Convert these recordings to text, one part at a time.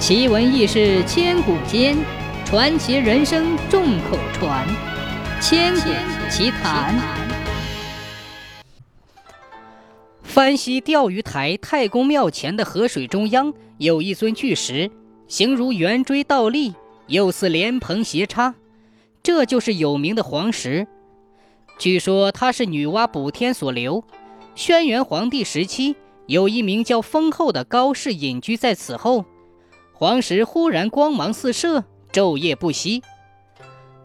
奇闻异事千古间，传奇人生众口传。千古奇谈。翻西钓鱼台太公庙前的河水中央，有一尊巨石，形如圆锥倒立，又似莲蓬斜插，这就是有名的黄石。据说它是女娲补天所留。轩辕皇帝时期，有一名叫封后的高士隐居在此后。黄石忽然光芒四射，昼夜不息。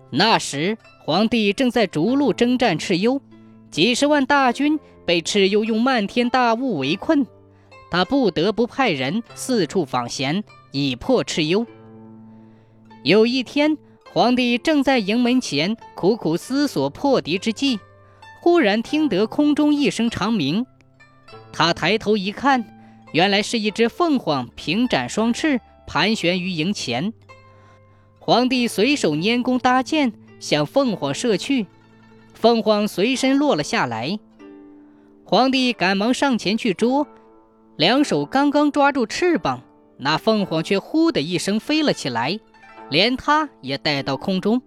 那时，皇帝正在逐鹿征战蚩尤，几十万大军被蚩尤用漫天大雾围困，他不得不派人四处访贤，以破蚩尤。有一天，皇帝正在营门前苦苦思索破敌之计，忽然听得空中一声长鸣，他抬头一看，原来是一只凤凰平展双翅。盘旋于营前，皇帝随手拈弓搭箭，向凤凰射去，凤凰随身落了下来。皇帝赶忙上前去捉，两手刚刚抓住翅膀，那凤凰却呼的一声飞了起来，连他也带到空中。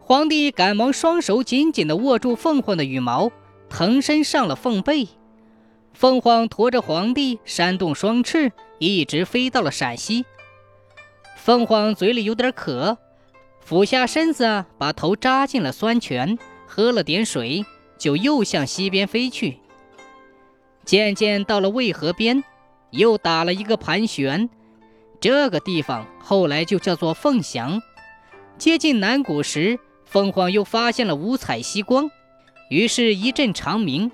皇帝赶忙双手紧紧地握住凤凰的羽毛，腾身上了凤背。凤凰驮着皇帝，扇动双翅，一直飞到了陕西。凤凰嘴里有点渴，俯下身子，把头扎进了酸泉，喝了点水，就又向西边飞去。渐渐到了渭河边，又打了一个盘旋。这个地方后来就叫做凤翔。接近南谷时，凤凰又发现了五彩西光，于是一阵长鸣。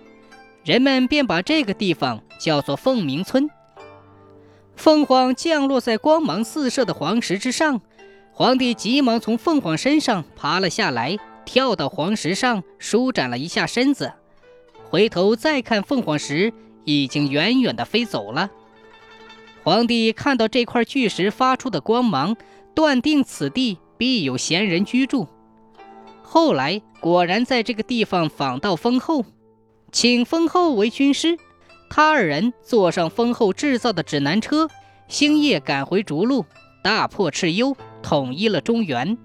人们便把这个地方叫做凤鸣村。凤凰降落在光芒四射的黄石之上，皇帝急忙从凤凰身上爬了下来，跳到黄石上，舒展了一下身子，回头再看凤凰石，已经远远地飞走了。皇帝看到这块巨石发出的光芒，断定此地必有闲人居住。后来果然在这个地方访到封后。请封后为军师，他二人坐上封后制造的指南车，星夜赶回涿鹿，大破蚩尤，统一了中原。